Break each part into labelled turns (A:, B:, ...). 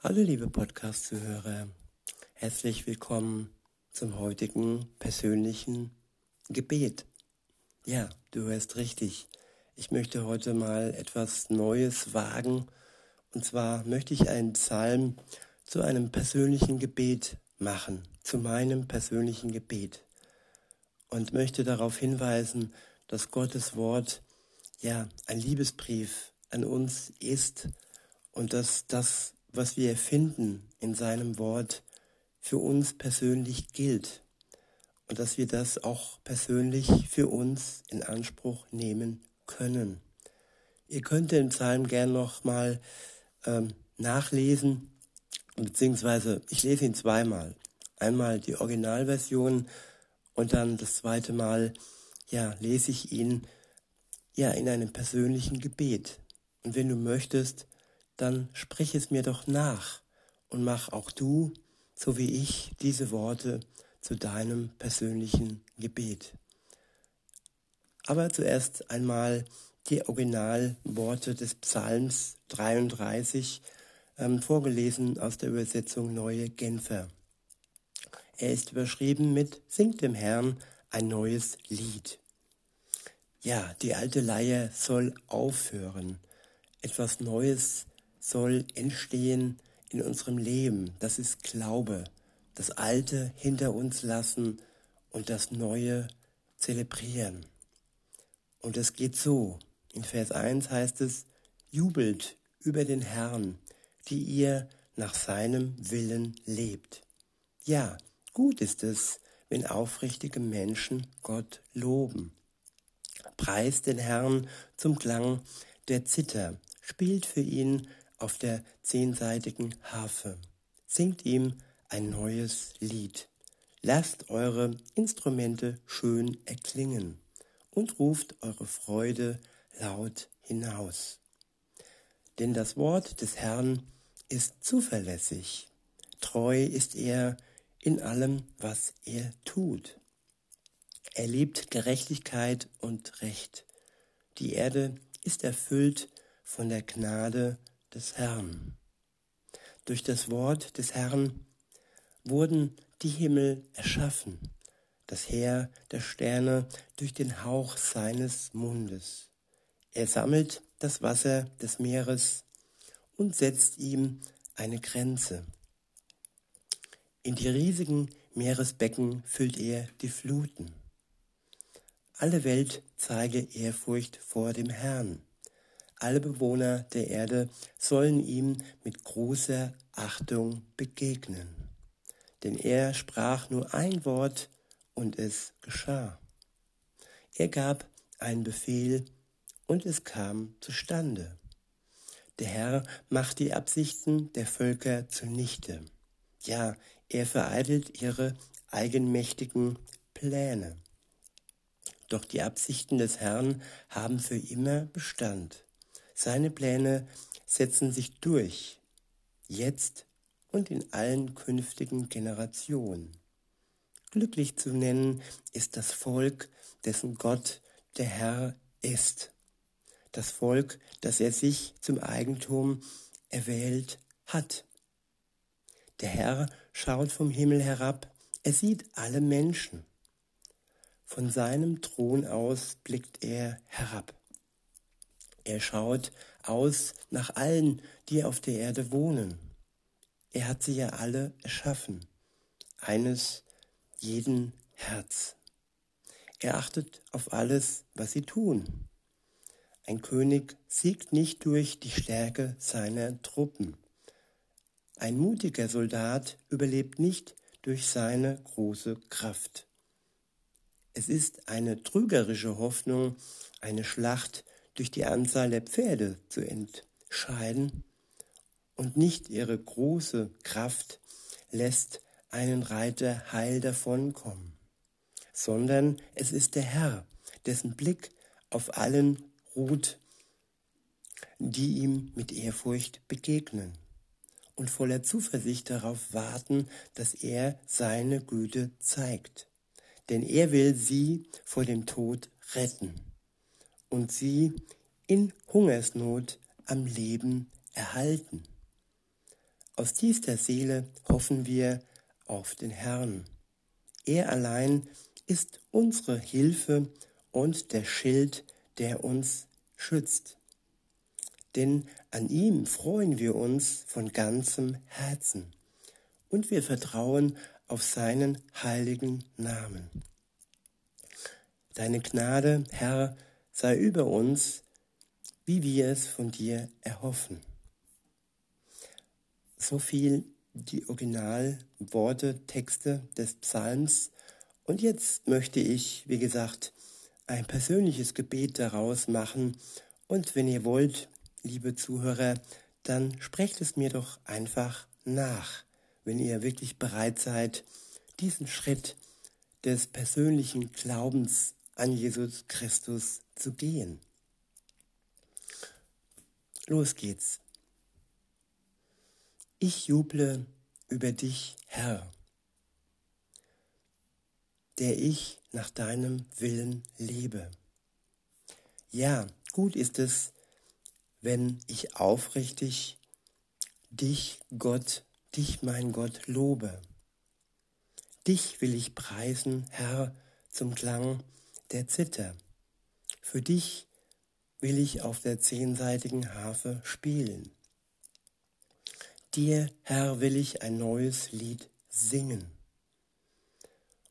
A: Hallo liebe Podcast-Zuhörer, herzlich willkommen zum heutigen persönlichen Gebet. Ja, du hörst richtig. Ich möchte heute mal etwas Neues wagen und zwar möchte ich einen Psalm zu einem persönlichen Gebet machen, zu meinem persönlichen Gebet und möchte darauf hinweisen, dass Gottes Wort ja ein Liebesbrief an uns ist und dass das, was wir finden in seinem Wort, für uns persönlich gilt und dass wir das auch persönlich für uns in Anspruch nehmen können. Ihr könnt den Psalm gern noch mal ähm, nachlesen, beziehungsweise ich lese ihn zweimal. Einmal die Originalversion und dann das zweite Mal, ja, lese ich ihn ja in einem persönlichen Gebet. Und wenn du möchtest, dann sprich es mir doch nach und mach auch du, so wie ich, diese Worte zu deinem persönlichen Gebet. Aber zuerst einmal die Originalworte des Psalms 33, ähm, vorgelesen aus der Übersetzung Neue Genfer. Er ist überschrieben mit Singt dem Herrn ein neues Lied. Ja, die alte Leier soll aufhören. Etwas Neues soll entstehen in unserem Leben. Das ist Glaube. Das Alte hinter uns lassen und das Neue zelebrieren. Und es geht so. In Vers 1 heißt es, jubelt über den Herrn, die ihr nach seinem Willen lebt. Ja, Gut ist es, wenn aufrichtige Menschen Gott loben. Preist den Herrn zum Klang der Zither, spielt für ihn auf der zehnseitigen Harfe, singt ihm ein neues Lied. Lasst eure Instrumente schön erklingen und ruft eure Freude laut hinaus. Denn das Wort des Herrn ist zuverlässig. Treu ist er in allem, was er tut. Er liebt Gerechtigkeit und Recht. Die Erde ist erfüllt von der Gnade des Herrn. Durch das Wort des Herrn wurden die Himmel erschaffen, das Heer der Sterne durch den Hauch seines Mundes. Er sammelt das Wasser des Meeres und setzt ihm eine Grenze. In die riesigen Meeresbecken füllt er die Fluten. Alle Welt zeige Ehrfurcht vor dem Herrn. Alle Bewohner der Erde sollen ihm mit großer Achtung begegnen. Denn er sprach nur ein Wort und es geschah. Er gab einen Befehl und es kam zustande. Der Herr macht die Absichten der Völker zunichte. Ja, er vereitelt ihre eigenmächtigen Pläne. Doch die Absichten des Herrn haben für immer Bestand. Seine Pläne setzen sich durch, jetzt und in allen künftigen Generationen. Glücklich zu nennen ist das Volk, dessen Gott der Herr ist. Das Volk, das er sich zum Eigentum erwählt hat. Der Herr schaut vom Himmel herab, er sieht alle Menschen. Von seinem Thron aus blickt er herab. Er schaut aus nach allen, die auf der Erde wohnen. Er hat sie ja alle erschaffen, eines jeden Herz. Er achtet auf alles, was sie tun. Ein König siegt nicht durch die Stärke seiner Truppen. Ein mutiger Soldat überlebt nicht durch seine große Kraft. Es ist eine trügerische Hoffnung, eine Schlacht durch die Anzahl der Pferde zu entscheiden, und nicht ihre große Kraft lässt einen Reiter heil davonkommen, sondern es ist der Herr, dessen Blick auf allen ruht, die ihm mit Ehrfurcht begegnen und voller Zuversicht darauf warten, dass er seine Güte zeigt. Denn er will sie vor dem Tod retten und sie in Hungersnot am Leben erhalten. Aus tiefster Seele hoffen wir auf den Herrn. Er allein ist unsere Hilfe und der Schild, der uns schützt. Denn an ihm freuen wir uns von ganzem Herzen und wir vertrauen auf seinen heiligen Namen. Deine Gnade, Herr, sei über uns, wie wir es von dir erhoffen. So viel die Originalworte, Texte des Psalms. Und jetzt möchte ich, wie gesagt, ein persönliches Gebet daraus machen. Und wenn ihr wollt, liebe Zuhörer, dann sprecht es mir doch einfach nach, wenn ihr wirklich bereit seid, diesen Schritt des persönlichen Glaubens an Jesus Christus zu gehen. Los geht's. Ich juble über dich, Herr, der ich nach deinem Willen lebe. Ja, gut ist es, wenn ich aufrichtig dich, Gott, dich, mein Gott, lobe. Dich will ich preisen, Herr, zum Klang der Zither. Für dich will ich auf der zehnseitigen Harfe spielen. Dir, Herr, will ich ein neues Lied singen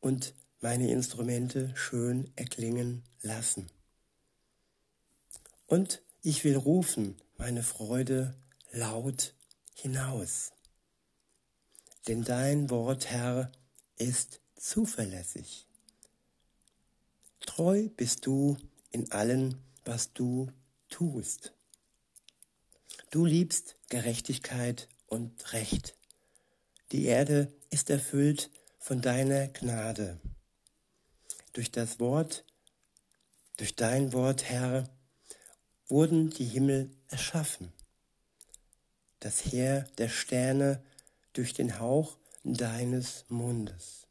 A: und meine Instrumente schön erklingen lassen. Und ich will rufen meine Freude laut hinaus. Denn dein Wort, Herr, ist zuverlässig. Treu bist du in allem, was du tust. Du liebst Gerechtigkeit und Recht. Die Erde ist erfüllt von deiner Gnade. Durch das Wort, durch dein Wort, Herr, wurden die Himmel erschaffen. Das Heer der Sterne durch den Hauch deines Mundes.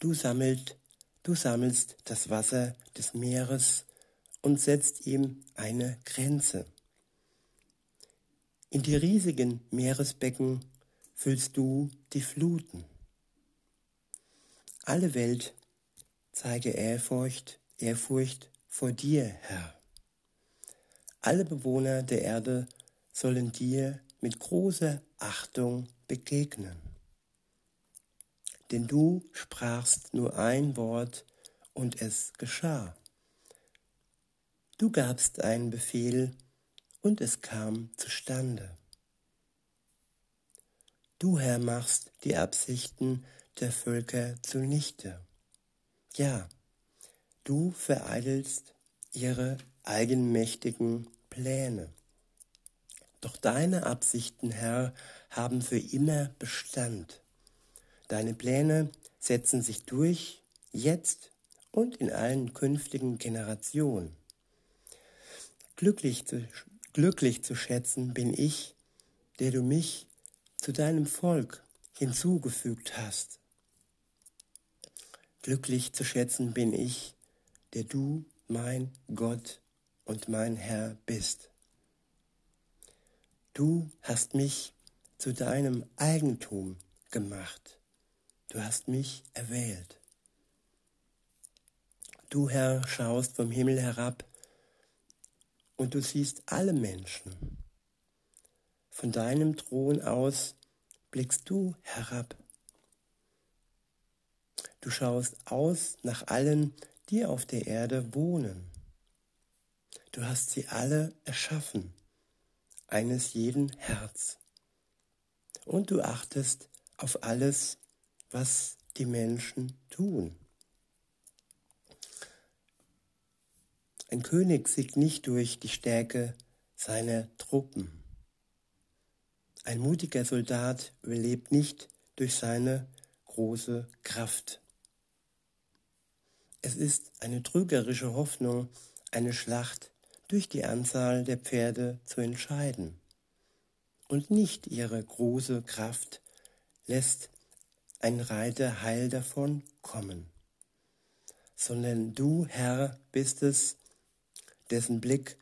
A: Du sammelst, du sammelst das Wasser des Meeres und setzt ihm eine Grenze. In die riesigen Meeresbecken füllst du die Fluten. Alle Welt zeige Ehrfurcht, Ehrfurcht vor dir, Herr. Alle Bewohner der Erde sollen dir mit großer Achtung begegnen. Denn du sprachst nur ein Wort und es geschah. Du gabst einen Befehl und es kam zustande. Du, Herr, machst die Absichten der Völker zunichte. Ja, du vereitelst ihre eigenmächtigen Pläne. Doch deine Absichten, Herr, haben für immer Bestand. Deine Pläne setzen sich durch, jetzt und in allen künftigen Generationen. Glücklich zu, glücklich zu schätzen bin ich, der du mich zu deinem Volk hinzugefügt hast. Glücklich zu schätzen bin ich, der du mein Gott und mein Herr bist. Du hast mich zu deinem Eigentum gemacht. Du hast mich erwählt. Du, Herr, schaust vom Himmel herab und du siehst alle Menschen. Von deinem Thron aus blickst du herab. Du schaust aus nach allen, die auf der Erde wohnen. Du hast sie alle erschaffen, eines jeden Herz. Und du achtest auf alles, was die Menschen tun. Ein König siegt nicht durch die Stärke seiner Truppen. Ein mutiger Soldat überlebt nicht durch seine große Kraft. Es ist eine trügerische Hoffnung, eine Schlacht durch die Anzahl der Pferde zu entscheiden. Und nicht ihre große Kraft lässt ein Reiter heil davon kommen, sondern du, Herr, bist es, dessen Blick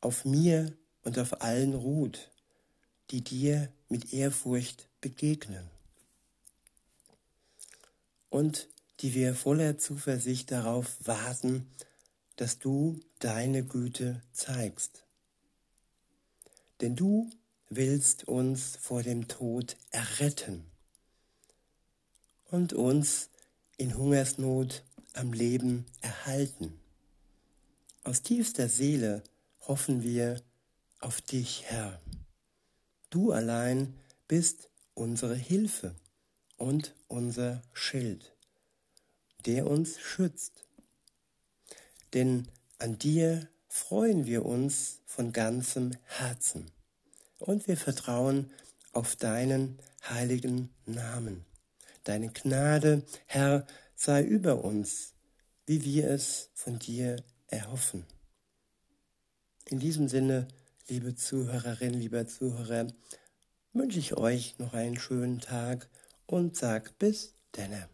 A: auf mir und auf allen ruht die dir mit Ehrfurcht begegnen und die wir voller Zuversicht darauf warten, dass du deine Güte zeigst. Denn du willst uns vor dem Tod erretten und uns in Hungersnot am Leben erhalten. Aus tiefster Seele hoffen wir auf dich, Herr. Du allein bist unsere Hilfe und unser Schild, der uns schützt. Denn an dir freuen wir uns von ganzem Herzen und wir vertrauen auf deinen heiligen Namen. Deine Gnade, Herr, sei über uns, wie wir es von dir erhoffen. In diesem Sinne, liebe Zuhörerin, lieber Zuhörer, wünsche ich euch noch einen schönen Tag und sag bis denne.